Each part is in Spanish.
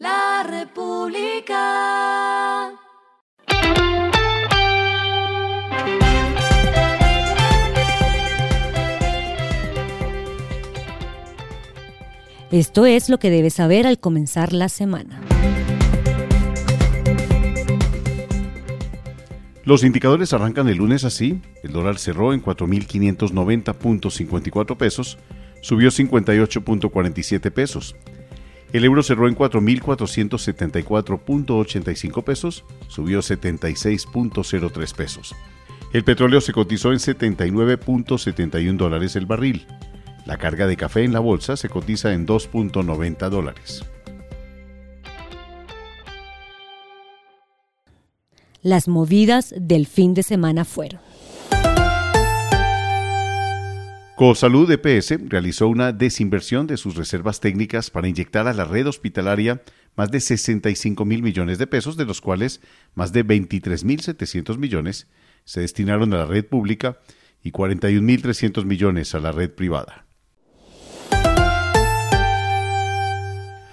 La República. Esto es lo que debes saber al comenzar la semana. Los indicadores arrancan el lunes así. El dólar cerró en 4.590.54 pesos, subió 58.47 pesos. El euro cerró en 4.474.85 pesos, subió 76.03 pesos. El petróleo se cotizó en 79.71 dólares el barril. La carga de café en la bolsa se cotiza en 2.90 dólares. Las movidas del fin de semana fueron. Cosalud EPS realizó una desinversión de sus reservas técnicas para inyectar a la red hospitalaria más de 65 mil millones de pesos, de los cuales más de 23 mil 700 millones se destinaron a la red pública y 41 mil 300 millones a la red privada.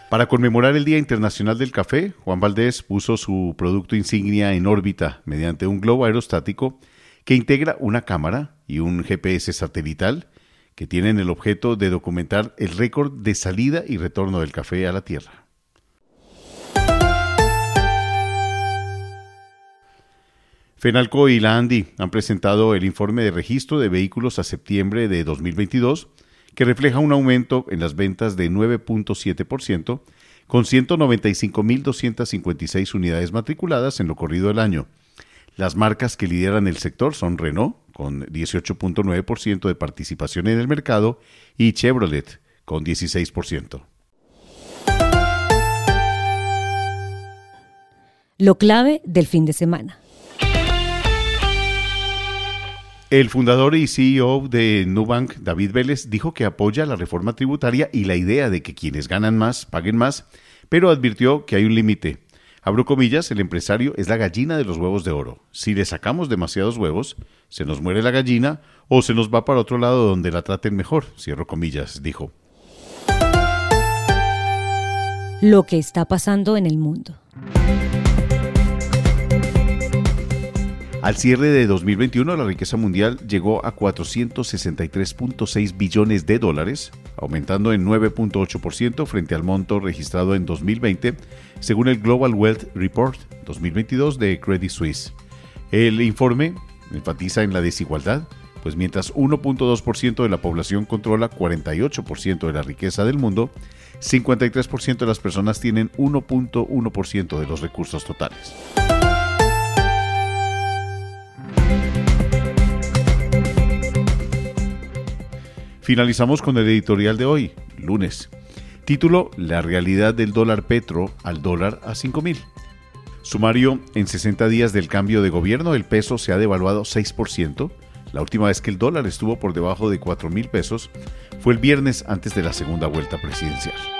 Para conmemorar el Día Internacional del Café, Juan Valdés puso su producto insignia en órbita mediante un globo aerostático que integra una cámara y un GPS satelital que tienen el objeto de documentar el récord de salida y retorno del café a la Tierra. Fenalco y la han presentado el informe de registro de vehículos a septiembre de 2022 que refleja un aumento en las ventas de 9.7%, con 195.256 unidades matriculadas en lo corrido del año. Las marcas que lideran el sector son Renault, con 18.9% de participación en el mercado, y Chevrolet, con 16%. Lo clave del fin de semana. El fundador y CEO de Nubank, David Vélez, dijo que apoya la reforma tributaria y la idea de que quienes ganan más paguen más, pero advirtió que hay un límite. Abro comillas, el empresario es la gallina de los huevos de oro. Si le sacamos demasiados huevos, se nos muere la gallina o se nos va para otro lado donde la traten mejor, cierro comillas, dijo. Lo que está pasando en el mundo. Al cierre de 2021, la riqueza mundial llegó a 463.6 billones de dólares, aumentando en 9.8% frente al monto registrado en 2020, según el Global Wealth Report 2022 de Credit Suisse. El informe enfatiza en la desigualdad, pues mientras 1.2% de la población controla 48% de la riqueza del mundo, 53% de las personas tienen 1.1% de los recursos totales. Finalizamos con el editorial de hoy, lunes. Título, La realidad del dólar petro al dólar a 5.000. Sumario, en 60 días del cambio de gobierno el peso se ha devaluado 6%. La última vez que el dólar estuvo por debajo de 4.000 pesos fue el viernes antes de la segunda vuelta presidencial.